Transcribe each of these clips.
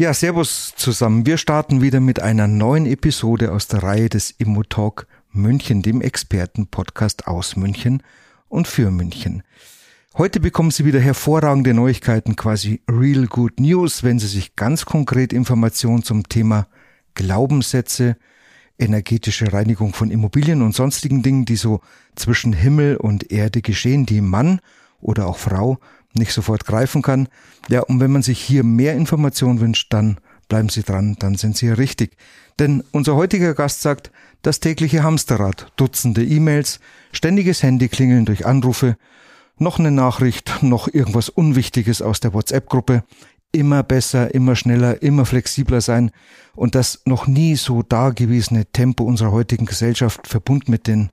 Ja, Servus zusammen. Wir starten wieder mit einer neuen Episode aus der Reihe des Immotalk München, dem Experten-Podcast aus München und für München. Heute bekommen Sie wieder hervorragende Neuigkeiten, quasi Real Good News, wenn Sie sich ganz konkret Informationen zum Thema Glaubenssätze, energetische Reinigung von Immobilien und sonstigen Dingen, die so zwischen Himmel und Erde geschehen, die Mann oder auch Frau nicht sofort greifen kann. Ja, und wenn man sich hier mehr Informationen wünscht, dann bleiben Sie dran, dann sind Sie richtig. Denn unser heutiger Gast sagt, das tägliche Hamsterrad, Dutzende E-Mails, ständiges Handyklingeln durch Anrufe, noch eine Nachricht, noch irgendwas Unwichtiges aus der WhatsApp-Gruppe, immer besser, immer schneller, immer flexibler sein und das noch nie so dagewesene Tempo unserer heutigen Gesellschaft verbunden mit dem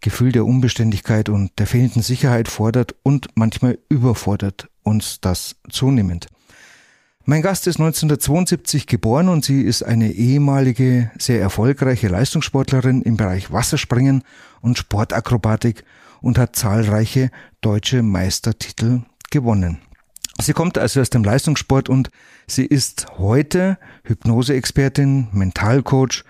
Gefühl der Unbeständigkeit und der fehlenden Sicherheit fordert und manchmal überfordert uns das zunehmend. Mein Gast ist 1972 geboren und sie ist eine ehemalige, sehr erfolgreiche Leistungssportlerin im Bereich Wasserspringen und Sportakrobatik und hat zahlreiche deutsche Meistertitel gewonnen. Sie kommt also aus dem Leistungssport und sie ist heute Hypnose-Expertin, Mentalcoach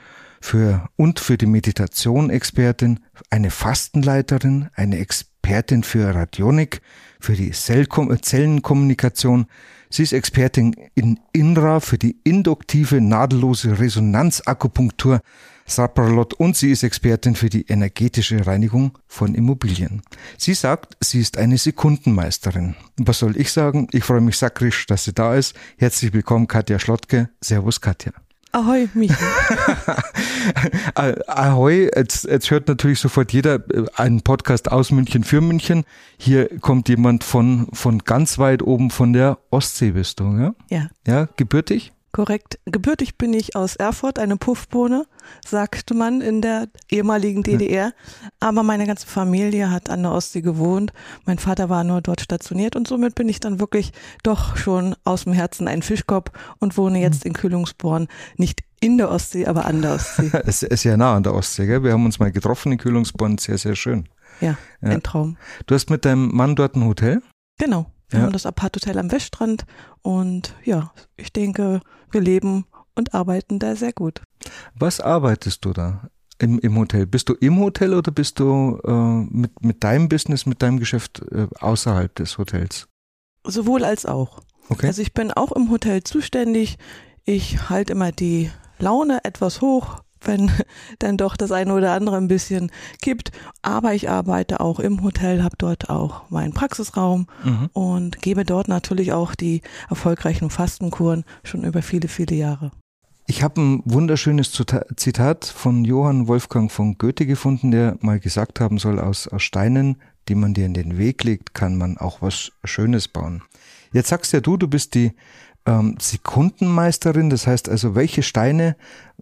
für, und für die Meditation Expertin, eine Fastenleiterin, eine Expertin für Radionik, für die Zellenkommunikation. Sie ist Expertin in INRA für die induktive nadellose Resonanzakupunktur Sapralot und sie ist Expertin für die energetische Reinigung von Immobilien. Sie sagt, sie ist eine Sekundenmeisterin. Was soll ich sagen? Ich freue mich sakrisch, dass sie da ist. Herzlich willkommen, Katja Schlottke. Servus, Katja. Ahoi, Michael. Ahoi, jetzt, jetzt hört natürlich sofort jeder äh, einen Podcast aus München für München. Hier kommt jemand von, von ganz weit oben von der Ostsee, bist du, ja? Ja. Ja, gebürtig? Korrekt. Gebürtig bin ich aus Erfurt, eine Puffbohne, sagte man in der ehemaligen DDR. Aber meine ganze Familie hat an der Ostsee gewohnt. Mein Vater war nur dort stationiert und somit bin ich dann wirklich doch schon aus dem Herzen ein Fischkopf und wohne jetzt in Kühlungsborn. Nicht in der Ostsee, aber an der Ostsee. es ist ja nah an der Ostsee, gell? Wir haben uns mal getroffen in Kühlungsborn, sehr, sehr schön. Ja, ja, ein Traum. Du hast mit deinem Mann dort ein Hotel? Genau. Wir ja. haben das Apart-Hotel am Weststrand und ja, ich denke, wir leben und arbeiten da sehr gut. Was arbeitest du da im, im Hotel? Bist du im Hotel oder bist du äh, mit, mit deinem Business, mit deinem Geschäft äh, außerhalb des Hotels? Sowohl als auch. Okay. Also ich bin auch im Hotel zuständig. Ich halte immer die Laune etwas hoch, wenn dann doch das eine oder andere ein bisschen kippt. Aber ich arbeite auch im Hotel, habe dort auch meinen Praxisraum mhm. und gebe dort natürlich auch die erfolgreichen Fastenkuren schon über viele, viele Jahre. Ich habe ein wunderschönes Zitat von Johann Wolfgang von Goethe gefunden, der mal gesagt haben soll, aus, aus Steinen, die man dir in den Weg legt, kann man auch was Schönes bauen. Jetzt sagst ja du, du bist die ähm, Sekundenmeisterin. Das heißt also, welche Steine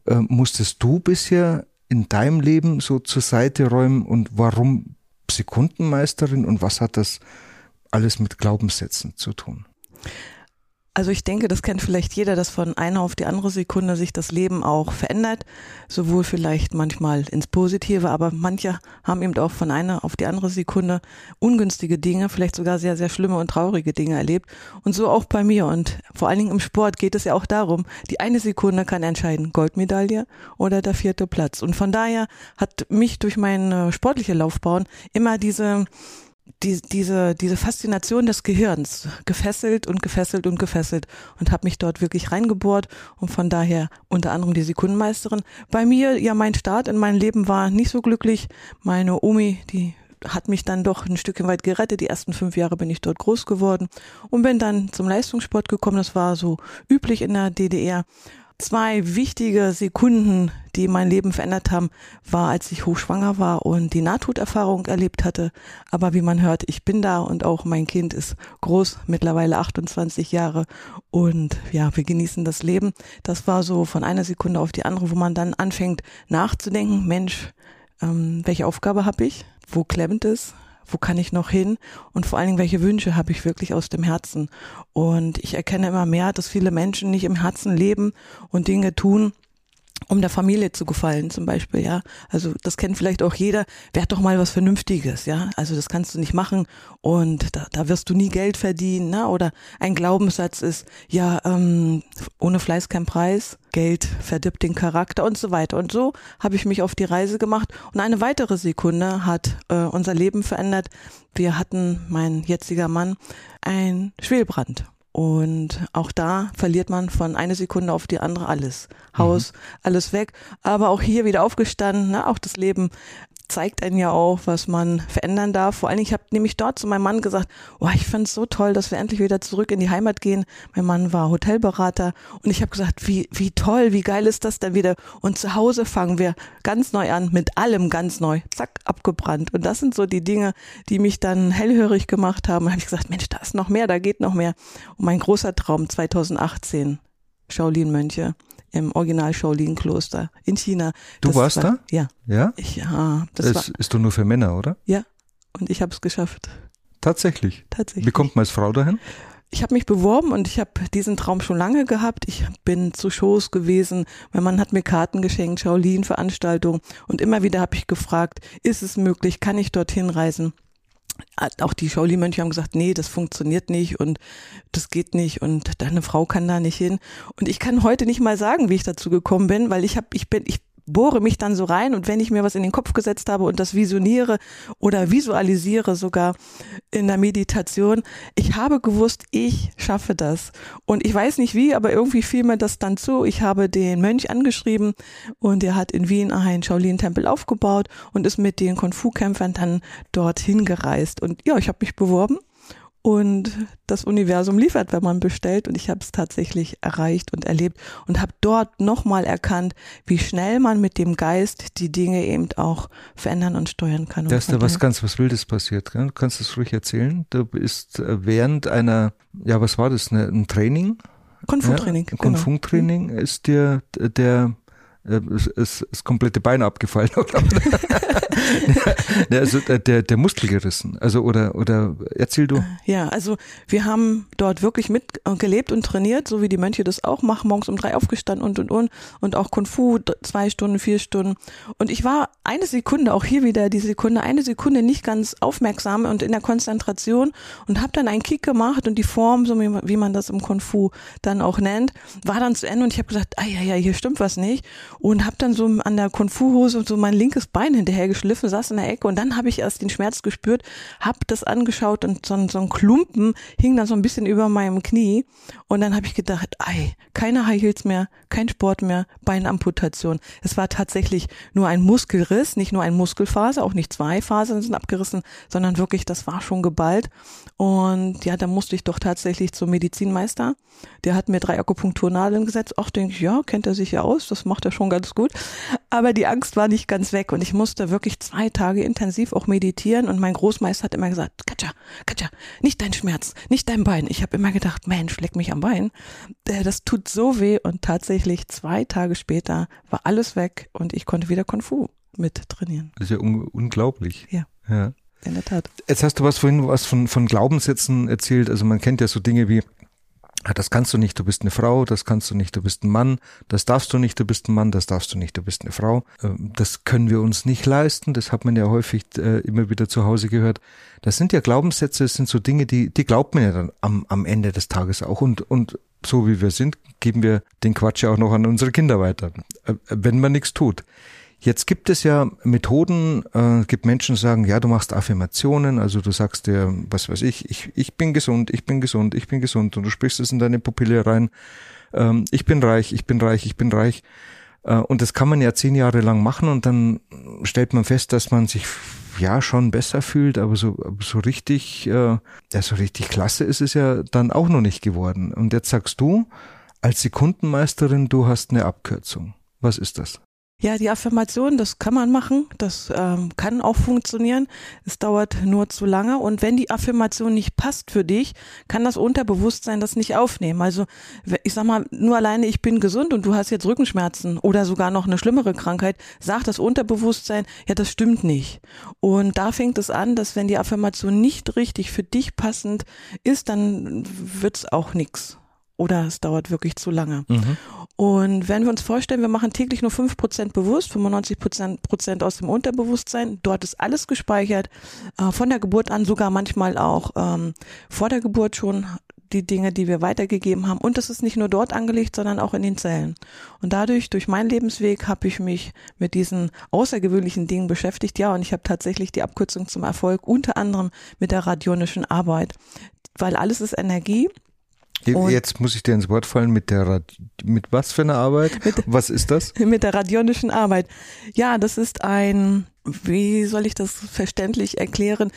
äh, musstest du bisher in deinem Leben so zur Seite räumen und warum Sekundenmeisterin und was hat das alles mit Glaubenssätzen zu tun? Also ich denke, das kennt vielleicht jeder, dass von einer auf die andere Sekunde sich das Leben auch verändert, sowohl vielleicht manchmal ins Positive, aber manche haben eben auch von einer auf die andere Sekunde ungünstige Dinge, vielleicht sogar sehr, sehr schlimme und traurige Dinge erlebt. Und so auch bei mir. Und vor allen Dingen im Sport geht es ja auch darum, die eine Sekunde kann entscheiden, Goldmedaille oder der vierte Platz. Und von daher hat mich durch meine sportliche Laufbahn immer diese die, diese, diese Faszination des Gehirns gefesselt und gefesselt und gefesselt und habe mich dort wirklich reingebohrt und von daher unter anderem die Sekundenmeisterin. Bei mir, ja, mein Start in meinem Leben war nicht so glücklich. Meine Omi, die hat mich dann doch ein Stückchen weit gerettet. Die ersten fünf Jahre bin ich dort groß geworden und bin dann zum Leistungssport gekommen. Das war so üblich in der DDR zwei wichtige Sekunden, die mein Leben verändert haben, war, als ich hochschwanger war und die Nahtoderfahrung erlebt hatte. Aber wie man hört, ich bin da und auch mein Kind ist groß, mittlerweile 28 Jahre und ja, wir genießen das Leben. Das war so von einer Sekunde auf die andere, wo man dann anfängt nachzudenken, Mensch, ähm, welche Aufgabe habe ich? Wo klemmt es? Wo kann ich noch hin und vor allen Dingen, welche Wünsche habe ich wirklich aus dem Herzen. Und ich erkenne immer mehr, dass viele Menschen nicht im Herzen leben und Dinge tun, um der Familie zu gefallen zum Beispiel, ja. Also das kennt vielleicht auch jeder. Werd doch mal was Vernünftiges, ja. Also das kannst du nicht machen und da, da wirst du nie Geld verdienen, ne? Oder ein Glaubenssatz ist, ja, ähm, ohne Fleiß kein Preis, Geld verdirbt den Charakter und so weiter. Und so habe ich mich auf die Reise gemacht und eine weitere Sekunde hat äh, unser Leben verändert. Wir hatten, mein jetziger Mann, ein Schwelbrand und auch da verliert man von einer Sekunde auf die andere alles. Haus, mhm. alles weg. Aber auch hier wieder aufgestanden, ne? auch das Leben zeigt einen ja auch, was man verändern darf. Vor Dingen, ich habe nämlich dort zu meinem Mann gesagt, oh, ich finde es so toll, dass wir endlich wieder zurück in die Heimat gehen. Mein Mann war Hotelberater und ich habe gesagt, wie, wie toll, wie geil ist das denn wieder? Und zu Hause fangen wir ganz neu an, mit allem ganz neu, zack, abgebrannt. Und das sind so die Dinge, die mich dann hellhörig gemacht haben. Da habe ich gesagt, Mensch, da ist noch mehr, da geht noch mehr. Und mein großer Traum 2018, Shaolin-Mönche im Original Shaolin Kloster in China. Du das warst war, da? Ja. Ja? Ich, ja das es war, ist doch nur für Männer, oder? Ja. Und ich habe es geschafft. Tatsächlich. Tatsächlich. Wie kommt man als Frau dahin? Ich habe mich beworben und ich habe diesen Traum schon lange gehabt. Ich bin zu Shows gewesen. Mein Mann hat mir Karten geschenkt, Shaolin-Veranstaltungen. Und immer wieder habe ich gefragt, ist es möglich, kann ich dorthin reisen? Auch die Shaolin-Mönche haben gesagt, nee, das funktioniert nicht und das geht nicht und deine Frau kann da nicht hin. Und ich kann heute nicht mal sagen, wie ich dazu gekommen bin, weil ich habe, ich bin, ich bohre mich dann so rein und wenn ich mir was in den Kopf gesetzt habe und das visioniere oder visualisiere sogar in der Meditation, ich habe gewusst, ich schaffe das. Und ich weiß nicht wie, aber irgendwie fiel mir das dann zu. Ich habe den Mönch angeschrieben und er hat in Wien einen Shaolin-Tempel aufgebaut und ist mit den Kung-Fu-Kämpfern dann dorthin gereist. Und ja, ich habe mich beworben und das Universum liefert, wenn man bestellt. Und ich habe es tatsächlich erreicht und erlebt und habe dort nochmal erkannt, wie schnell man mit dem Geist die Dinge eben auch verändern und steuern kann. Da ist da was ganz was Wildes passiert. Gell? Du kannst das ruhig erzählen. Du bist äh, während einer, ja, was war das, ne, ein Training? Kung-Fu-Training. Ja, Kung-Fu-Training genau. ist dir der äh, ist das komplette Bein abgefallen. also der, der Muskel gerissen. Also oder oder erzähl du. Ja, also wir haben dort wirklich mit äh, gelebt und trainiert, so wie die Mönche das auch machen, morgens um drei aufgestanden und und und und auch Kung Fu zwei Stunden, vier Stunden. Und ich war eine Sekunde, auch hier wieder die Sekunde, eine Sekunde nicht ganz aufmerksam und in der Konzentration und habe dann einen Kick gemacht und die Form, so wie man das im Kung Fu dann auch nennt, war dann zu Ende und ich habe gesagt, ah ja ja, hier stimmt was nicht und habe dann so an der Kung-Fu-Hose so mein linkes Bein hinterher geschliffen, saß in der Ecke und dann habe ich erst den Schmerz gespürt, habe das angeschaut und so, so ein Klumpen hing dann so ein bisschen über meinem Knie und dann habe ich gedacht, ei, keine High Heels mehr, kein Sport mehr, Beinamputation. Es war tatsächlich nur ein Muskelriss, nicht nur ein Muskelfaser, auch nicht zwei Fasern sind abgerissen, sondern wirklich, das war schon geballt und ja, da musste ich doch tatsächlich zum Medizinmeister. Der hat mir drei Akupunkturnadeln gesetzt. Auch denke ich, ja, kennt er sich ja aus, das macht er schon ganz gut. Aber die Angst war nicht ganz weg und ich musste wirklich zwei Tage intensiv auch meditieren und mein Großmeister hat immer gesagt, Katja, Katja, nicht dein Schmerz, nicht dein Bein. Ich habe immer gedacht, Mensch, leck mich am Bein. Äh, das tut so weh und tatsächlich zwei Tage später war alles weg und ich konnte wieder Kung Fu mit trainieren. Das ist ja un unglaublich. Ja. Ja. In der Tat. Jetzt hast du was vorhin was von, von Glaubenssätzen erzählt. Also man kennt ja so Dinge wie, das kannst du nicht, du bist eine Frau, das kannst du nicht, du bist ein Mann, das darfst du nicht, du bist ein Mann, das darfst du nicht, du bist eine Frau. Ähm, das können wir uns nicht leisten, das hat man ja häufig äh, immer wieder zu Hause gehört. Das sind ja Glaubenssätze, das sind so Dinge, die, die glaubt man ja dann am, am Ende des Tages auch. Und, und so wie wir sind, geben wir den Quatsch ja auch noch an unsere Kinder weiter, äh, wenn man nichts tut. Jetzt gibt es ja Methoden, äh, gibt Menschen, die sagen, ja, du machst Affirmationen, also du sagst dir, was weiß ich, ich, ich bin gesund, ich bin gesund, ich bin gesund und du sprichst es in deine Pupille rein, ähm, ich bin reich, ich bin reich, ich bin reich. Äh, und das kann man ja zehn Jahre lang machen und dann stellt man fest, dass man sich ja schon besser fühlt, aber so, so richtig, äh, ja, so richtig klasse ist es ja dann auch noch nicht geworden. Und jetzt sagst du, als Sekundenmeisterin, du hast eine Abkürzung. Was ist das? Ja, die Affirmation, das kann man machen, das ähm, kann auch funktionieren. Es dauert nur zu lange. Und wenn die Affirmation nicht passt für dich, kann das Unterbewusstsein das nicht aufnehmen. Also ich sag mal, nur alleine ich bin gesund und du hast jetzt Rückenschmerzen oder sogar noch eine schlimmere Krankheit, sagt das Unterbewusstsein, ja, das stimmt nicht. Und da fängt es an, dass wenn die Affirmation nicht richtig für dich passend ist, dann wird's auch nix oder es dauert wirklich zu lange. Mhm. Und wenn wir uns vorstellen, wir machen täglich nur fünf Prozent bewusst, 95 Prozent aus dem Unterbewusstsein, dort ist alles gespeichert, äh, von der Geburt an, sogar manchmal auch ähm, vor der Geburt schon die Dinge, die wir weitergegeben haben. Und das ist nicht nur dort angelegt, sondern auch in den Zellen. Und dadurch, durch meinen Lebensweg, habe ich mich mit diesen außergewöhnlichen Dingen beschäftigt. Ja, und ich habe tatsächlich die Abkürzung zum Erfolg, unter anderem mit der radionischen Arbeit. Weil alles ist Energie und Jetzt muss ich dir ins Wort fallen mit der Rad mit was für einer Arbeit? Mit, was ist das? Mit der radionischen Arbeit. Ja, das ist ein, wie soll ich das verständlich erklären?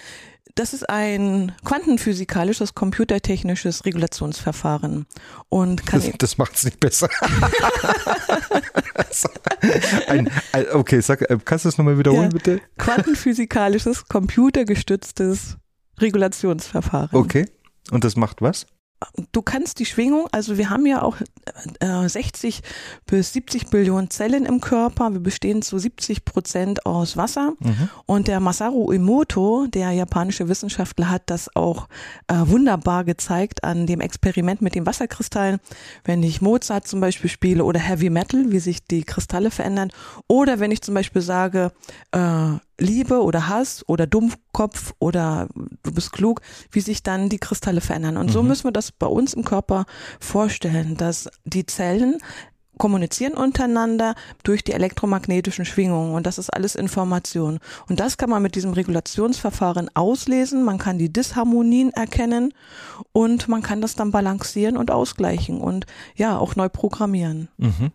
Das ist ein quantenphysikalisches, computertechnisches Regulationsverfahren. Und kann das, das macht es nicht besser. ein, ein, okay, sag, äh, kannst du das nochmal wiederholen, ja, bitte? Quantenphysikalisches, computergestütztes Regulationsverfahren. Okay. Und das macht was? Du kannst die Schwingung, also wir haben ja auch äh, 60 bis 70 Billionen Zellen im Körper. Wir bestehen zu 70 Prozent aus Wasser. Mhm. Und der Masaru Emoto, der japanische Wissenschaftler, hat das auch äh, wunderbar gezeigt an dem Experiment mit den Wasserkristallen. Wenn ich Mozart zum Beispiel spiele oder Heavy Metal, wie sich die Kristalle verändern. Oder wenn ich zum Beispiel sage, äh, Liebe oder Hass oder Dummkopf oder du bist klug, wie sich dann die Kristalle verändern. Und mhm. so müssen wir das bei uns im Körper vorstellen, dass die Zellen kommunizieren untereinander durch die elektromagnetischen Schwingungen und das ist alles Information. Und das kann man mit diesem Regulationsverfahren auslesen, man kann die Disharmonien erkennen und man kann das dann balancieren und ausgleichen und ja, auch neu programmieren. Mhm.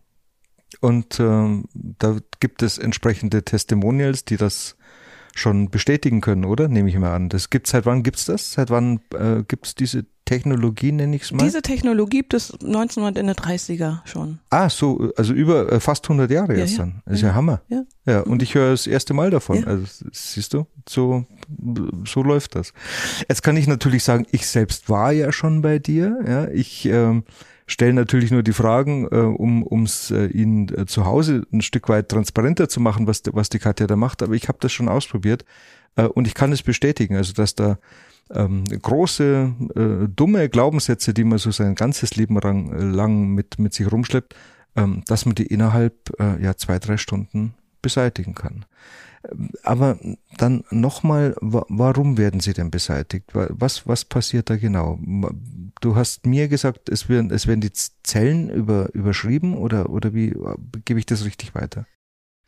Und äh, da gibt es entsprechende Testimonials, die das schon bestätigen können, oder? Nehme ich mal an. Das gibt seit wann gibt's das? Seit wann äh, gibt's diese Technologie, nenne ich es mal? Diese Technologie gibt es 1930er schon. Ah, so, also über äh, fast 100 Jahre ja, jetzt ja. dann. Das ist ja, ja Hammer. Ja. ja. Und ich höre das erste Mal davon. Also siehst du, so, so läuft das. Jetzt kann ich natürlich sagen, ich selbst war ja schon bei dir. Ja, ich ähm, stellen natürlich nur die Fragen, äh, um ums äh, Ihnen äh, zu Hause ein Stück weit transparenter zu machen, was, was die Katja da macht. Aber ich habe das schon ausprobiert äh, und ich kann es bestätigen, also dass da ähm, große, äh, dumme Glaubenssätze, die man so sein ganzes Leben lang, lang mit, mit sich rumschleppt, ähm, dass man die innerhalb äh, ja zwei, drei Stunden beseitigen kann. Aber dann nochmal, warum werden sie denn beseitigt? Was, was passiert da genau? Du hast mir gesagt, es werden, es werden die Zellen über, überschrieben oder, oder wie gebe ich das richtig weiter?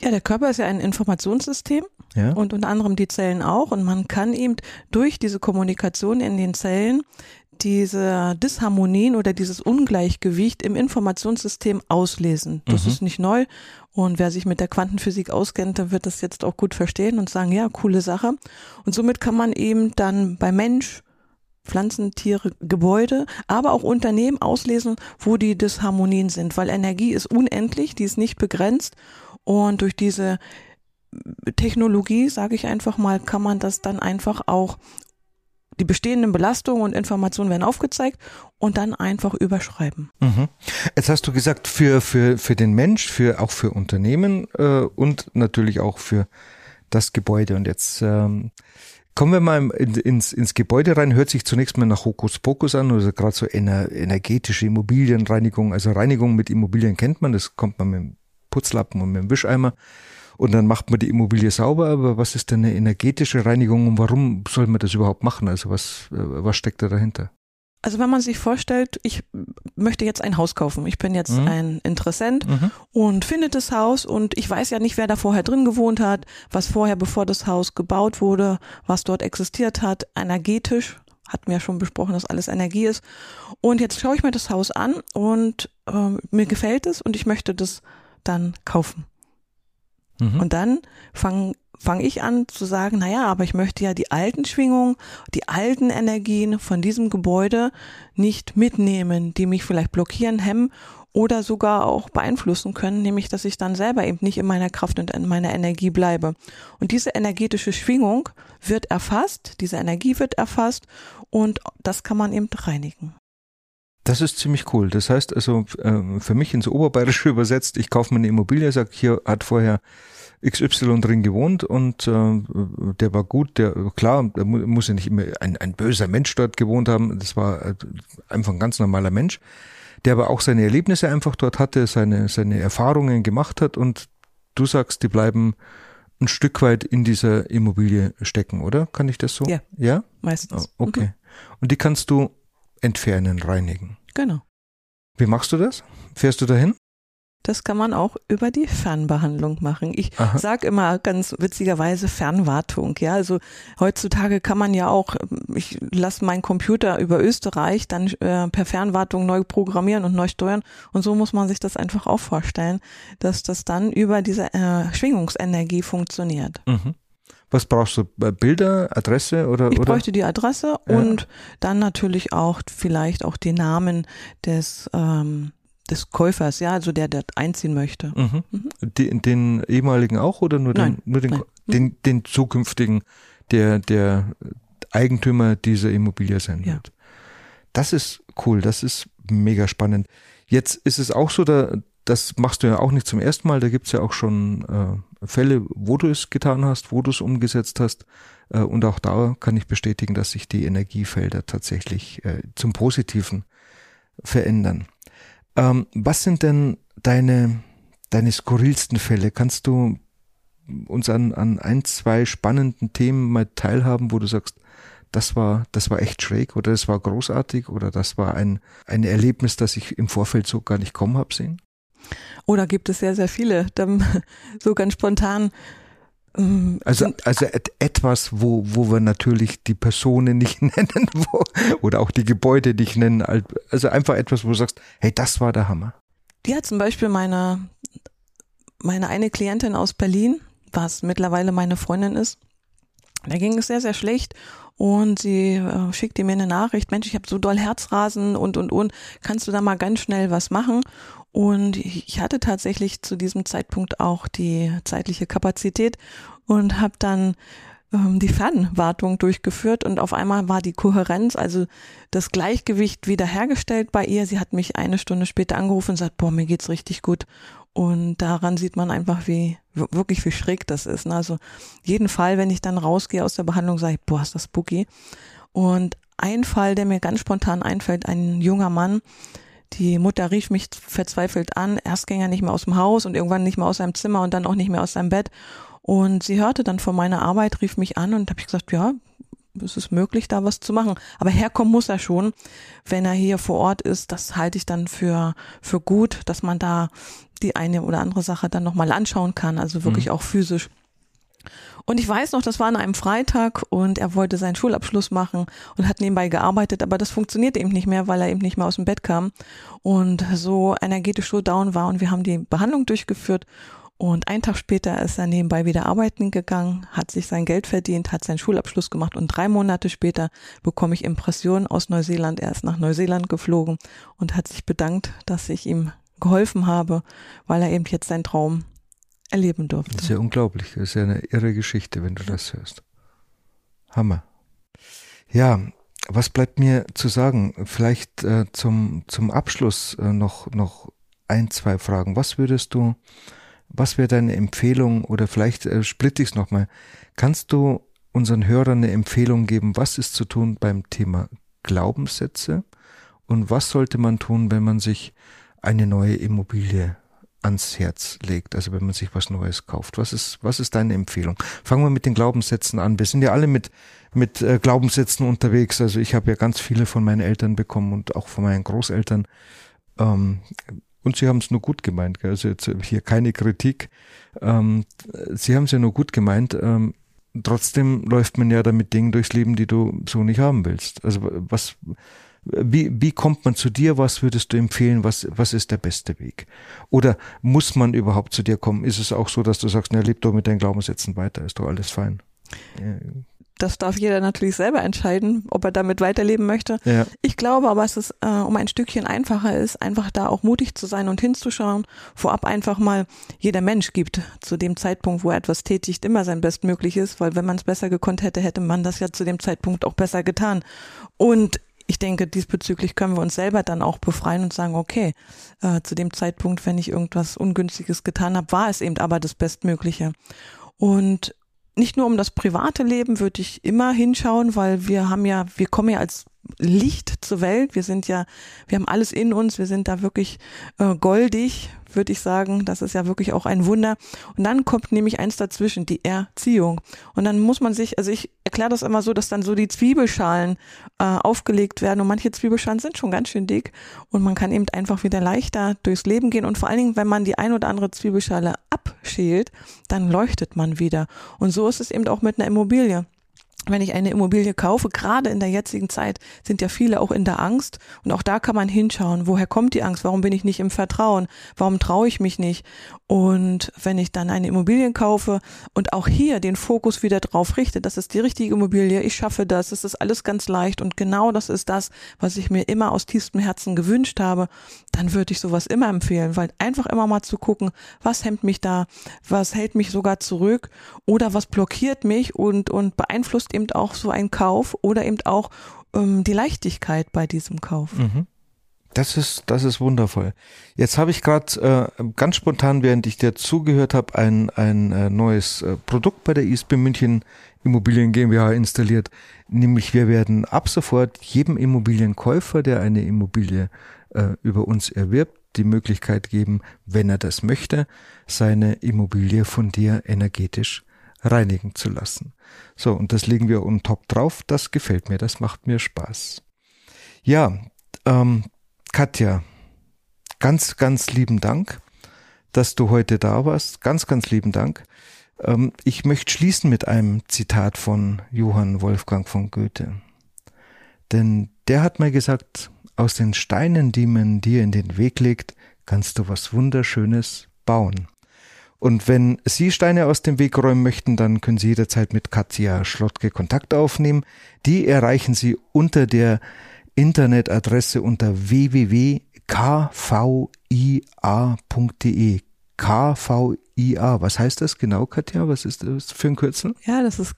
Ja, der Körper ist ja ein Informationssystem ja. und unter anderem die Zellen auch. Und man kann eben durch diese Kommunikation in den Zellen diese Disharmonien oder dieses Ungleichgewicht im Informationssystem auslesen. Das mhm. ist nicht neu. Und wer sich mit der Quantenphysik auskennt, der wird das jetzt auch gut verstehen und sagen, ja, coole Sache. Und somit kann man eben dann bei Mensch, Pflanzen, Tiere, Gebäude, aber auch Unternehmen auslesen, wo die Disharmonien sind, weil Energie ist unendlich, die ist nicht begrenzt und durch diese Technologie, sage ich einfach mal, kann man das dann einfach auch die bestehenden Belastungen und Informationen werden aufgezeigt und dann einfach überschreiben. Mhm. Jetzt hast du gesagt, für, für, für den Mensch, für, auch für Unternehmen äh, und natürlich auch für das Gebäude. Und jetzt ähm, kommen wir mal in, ins, ins Gebäude rein. Hört sich zunächst mal nach Hokuspokus an, also gerade so ener, energetische Immobilienreinigung. Also Reinigung mit Immobilien kennt man, das kommt man mit dem Putzlappen und mit dem Wischeimer und dann macht man die Immobilie sauber, aber was ist denn eine energetische Reinigung und warum soll man das überhaupt machen? Also was, äh, was steckt da dahinter? Also wenn man sich vorstellt, ich möchte jetzt ein Haus kaufen, ich bin jetzt mhm. ein Interessent mhm. und finde das Haus und ich weiß ja nicht, wer da vorher drin gewohnt hat, was vorher, bevor das Haus gebaut wurde, was dort existiert hat, energetisch, hatten wir ja schon besprochen, dass alles Energie ist. Und jetzt schaue ich mir das Haus an und äh, mir gefällt es und ich möchte das dann kaufen. Mhm. Und dann fange fange ich an zu sagen, naja, aber ich möchte ja die alten Schwingungen, die alten Energien von diesem Gebäude nicht mitnehmen, die mich vielleicht blockieren, hemmen oder sogar auch beeinflussen können, nämlich dass ich dann selber eben nicht in meiner Kraft und in meiner Energie bleibe. Und diese energetische Schwingung wird erfasst, diese Energie wird erfasst und das kann man eben reinigen. Das ist ziemlich cool. Das heißt also äh, für mich ins Oberbayerische übersetzt, ich kaufe mir eine Immobilie, sag hier hat vorher XY drin gewohnt und äh, der war gut, der klar, der muss ja nicht immer ein, ein böser Mensch dort gewohnt haben, das war äh, einfach ein ganz normaler Mensch, der aber auch seine Erlebnisse einfach dort hatte, seine, seine Erfahrungen gemacht hat und du sagst, die bleiben ein Stück weit in dieser Immobilie stecken, oder? Kann ich das so? Ja. Ja? Meistens. Oh, okay. Mhm. Und die kannst du entfernen, reinigen. Genau. Wie machst du das? Fährst du dahin? Das kann man auch über die Fernbehandlung machen. Ich Aha. sag immer ganz witzigerweise Fernwartung. Ja, also heutzutage kann man ja auch, ich lasse meinen Computer über Österreich dann äh, per Fernwartung neu programmieren und neu steuern. Und so muss man sich das einfach auch vorstellen, dass das dann über diese äh, Schwingungsenergie funktioniert. Mhm. Was brauchst du? Äh, Bilder, Adresse oder? Ich oder? bräuchte die Adresse ja. und dann natürlich auch vielleicht auch die Namen des ähm, des Käufers, ja, also der dort einziehen möchte. Mhm. Mhm. Den, den, ehemaligen auch oder nur den, Nein, nur den, nein. den, den zukünftigen, der, der Eigentümer dieser Immobilie sein Ja. wird? Das ist cool, das ist mega spannend. Jetzt ist es auch so, da, das machst du ja auch nicht zum ersten Mal, da gibt's ja auch schon äh, Fälle, wo du es getan hast, wo du es umgesetzt hast. Äh, und auch da kann ich bestätigen, dass sich die Energiefelder tatsächlich äh, zum Positiven verändern. Ähm, was sind denn deine, deine skurrilsten Fälle? Kannst du uns an, an ein, zwei spannenden Themen mal teilhaben, wo du sagst, das war, das war echt schräg oder das war großartig oder das war ein, ein Erlebnis, das ich im Vorfeld so gar nicht kommen habe sehen? Oder gibt es sehr, sehr viele, so ganz spontan. Ähm, also, also etwas, wo, wo wir natürlich die Personen nicht nennen wo, oder auch die Gebäude nicht nennen. Also einfach etwas, wo du sagst, hey, das war der Hammer. Die hat zum Beispiel meine, meine eine Klientin aus Berlin, was mittlerweile meine Freundin ist. Da ging es sehr, sehr schlecht und sie äh, schickte mir eine Nachricht, Mensch, ich habe so doll Herzrasen und, und, und, kannst du da mal ganz schnell was machen? Und ich hatte tatsächlich zu diesem Zeitpunkt auch die zeitliche Kapazität und habe dann ähm, die Fernwartung durchgeführt und auf einmal war die Kohärenz, also das Gleichgewicht wiederhergestellt bei ihr. Sie hat mich eine Stunde später angerufen und sagt, boah, mir geht's richtig gut. Und daran sieht man einfach, wie wirklich wie schräg das ist. Ne? Also jeden Fall, wenn ich dann rausgehe aus der Behandlung, sage ich, boah, ist das spooky. Und ein Fall, der mir ganz spontan einfällt, ein junger Mann, die Mutter rief mich verzweifelt an. Erst ging er nicht mehr aus dem Haus und irgendwann nicht mehr aus seinem Zimmer und dann auch nicht mehr aus seinem Bett. Und sie hörte dann von meiner Arbeit, rief mich an und habe ich gesagt, ja, es ist möglich, da was zu machen. Aber herkommen muss er schon, wenn er hier vor Ort ist. Das halte ich dann für, für gut, dass man da die eine oder andere Sache dann nochmal anschauen kann, also wirklich mhm. auch physisch. Und ich weiß noch, das war an einem Freitag und er wollte seinen Schulabschluss machen und hat nebenbei gearbeitet, aber das funktionierte eben nicht mehr, weil er eben nicht mehr aus dem Bett kam und so energetisch so down war und wir haben die Behandlung durchgeführt und einen Tag später ist er nebenbei wieder arbeiten gegangen, hat sich sein Geld verdient, hat seinen Schulabschluss gemacht und drei Monate später bekomme ich Impressionen aus Neuseeland. Er ist nach Neuseeland geflogen und hat sich bedankt, dass ich ihm geholfen habe, weil er eben jetzt seinen Traum erleben durfte. Das ist ja unglaublich. Das ist ja eine irre Geschichte, wenn du das hörst. Hammer. Ja, was bleibt mir zu sagen? Vielleicht äh, zum, zum Abschluss äh, noch, noch ein, zwei Fragen. Was würdest du, was wäre deine Empfehlung oder vielleicht äh, splitte ich es nochmal. Kannst du unseren Hörern eine Empfehlung geben, was ist zu tun beim Thema Glaubenssätze und was sollte man tun, wenn man sich eine neue Immobilie ans Herz legt, also wenn man sich was Neues kauft. Was ist, was ist deine Empfehlung? Fangen wir mit den Glaubenssätzen an. Wir sind ja alle mit, mit äh, Glaubenssätzen unterwegs. Also ich habe ja ganz viele von meinen Eltern bekommen und auch von meinen Großeltern. Ähm, und sie haben es nur gut gemeint. Gell? Also jetzt hier keine Kritik. Ähm, sie haben es ja nur gut gemeint. Ähm, trotzdem läuft man ja damit Dingen durchs Leben, die du so nicht haben willst. Also was, Wie, wie kommt man zu dir? Was würdest du empfehlen? Was, was ist der beste Weg? Oder muss man überhaupt zu dir kommen? Ist es auch so, dass du sagst, na, leb doch mit deinen Glaubenssätzen weiter, ist doch alles fein? das darf jeder natürlich selber entscheiden, ob er damit weiterleben möchte. Ja. Ich glaube aber, dass es äh, um ein Stückchen einfacher ist, einfach da auch mutig zu sein und hinzuschauen. Vorab einfach mal, jeder Mensch gibt zu dem Zeitpunkt, wo er etwas tätigt, immer sein Bestmögliches, weil wenn man es besser gekonnt hätte, hätte man das ja zu dem Zeitpunkt auch besser getan. Und ich denke, diesbezüglich können wir uns selber dann auch befreien und sagen, okay, äh, zu dem Zeitpunkt, wenn ich irgendwas Ungünstiges getan habe, war es eben aber das Bestmögliche. Und nicht nur um das private Leben würde ich immer hinschauen, weil wir haben ja, wir kommen ja als Licht zur Welt. Wir sind ja, wir haben alles in uns. Wir sind da wirklich äh, goldig, würde ich sagen. Das ist ja wirklich auch ein Wunder. Und dann kommt nämlich eins dazwischen, die Erziehung. Und dann muss man sich, also ich erkläre das immer so, dass dann so die Zwiebelschalen äh, aufgelegt werden. Und manche Zwiebelschalen sind schon ganz schön dick. Und man kann eben einfach wieder leichter durchs Leben gehen. Und vor allen Dingen, wenn man die ein oder andere Zwiebelschale abschält, dann leuchtet man wieder. Und so ist es eben auch mit einer Immobilie wenn ich eine Immobilie kaufe, gerade in der jetzigen Zeit sind ja viele auch in der Angst. Und auch da kann man hinschauen, woher kommt die Angst, warum bin ich nicht im Vertrauen, warum traue ich mich nicht? Und wenn ich dann eine Immobilie kaufe und auch hier den Fokus wieder drauf richte, das ist die richtige Immobilie, ich schaffe das, es ist alles ganz leicht und genau das ist das, was ich mir immer aus tiefstem Herzen gewünscht habe, dann würde ich sowas immer empfehlen, weil einfach immer mal zu gucken, was hemmt mich da, was hält mich sogar zurück oder was blockiert mich und, und beeinflusst eben auch so ein Kauf oder eben auch ähm, die Leichtigkeit bei diesem Kauf. Mhm. Das ist, das ist wundervoll. Jetzt habe ich gerade äh, ganz spontan, während ich dir zugehört habe, ein, ein äh, neues äh, Produkt bei der ISB München Immobilien GmbH installiert. Nämlich wir werden ab sofort jedem Immobilienkäufer, der eine Immobilie äh, über uns erwirbt, die Möglichkeit geben, wenn er das möchte, seine Immobilie von dir energetisch reinigen zu lassen. So, und das legen wir on top drauf. Das gefällt mir, das macht mir Spaß. Ja, ähm, Katja, ganz, ganz lieben Dank, dass du heute da warst. Ganz, ganz lieben Dank. Ähm, ich möchte schließen mit einem Zitat von Johann Wolfgang von Goethe. Denn der hat mal gesagt, aus den Steinen, die man dir in den Weg legt, kannst du was Wunderschönes bauen. Und wenn Sie Steine aus dem Weg räumen möchten, dann können Sie jederzeit mit Katja Schlottke Kontakt aufnehmen. Die erreichen Sie unter der Internetadresse unter www.kvia.de. KVIA, was heißt das genau, Katja? Was ist das für ein Kürzel? Ja, das ist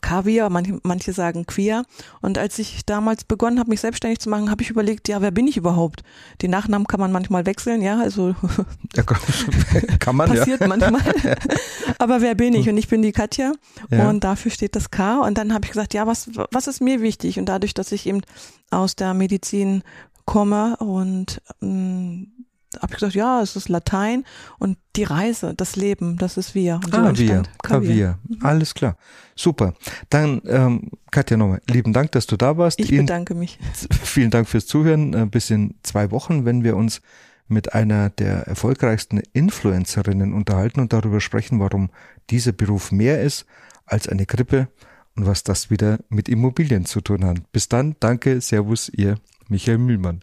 Kaviar, manche, manche sagen Queer. Und als ich damals begonnen habe, mich selbstständig zu machen, habe ich überlegt, ja, wer bin ich überhaupt? Den Nachnamen kann man manchmal wechseln, ja, also ja, kann man passiert ja. manchmal. Aber wer bin ich? Und ich bin die Katja ja. und dafür steht das K. Und dann habe ich gesagt, ja, was, was ist mir wichtig? Und dadurch, dass ich eben aus der Medizin komme und ähm, habe ich gesagt, ja, es ist Latein und die Reise, das Leben, das ist wir. Und ah, so wir, Kaviar. Mhm. Alles klar. Super. Dann, ähm, Katja, nochmal, lieben Dank, dass du da warst. Ich bedanke mich. Vielen Dank fürs Zuhören. Äh, bis in zwei Wochen, wenn wir uns mit einer der erfolgreichsten Influencerinnen unterhalten und darüber sprechen, warum dieser Beruf mehr ist als eine Grippe und was das wieder mit Immobilien zu tun hat. Bis dann, danke, Servus, ihr Michael Mühlmann.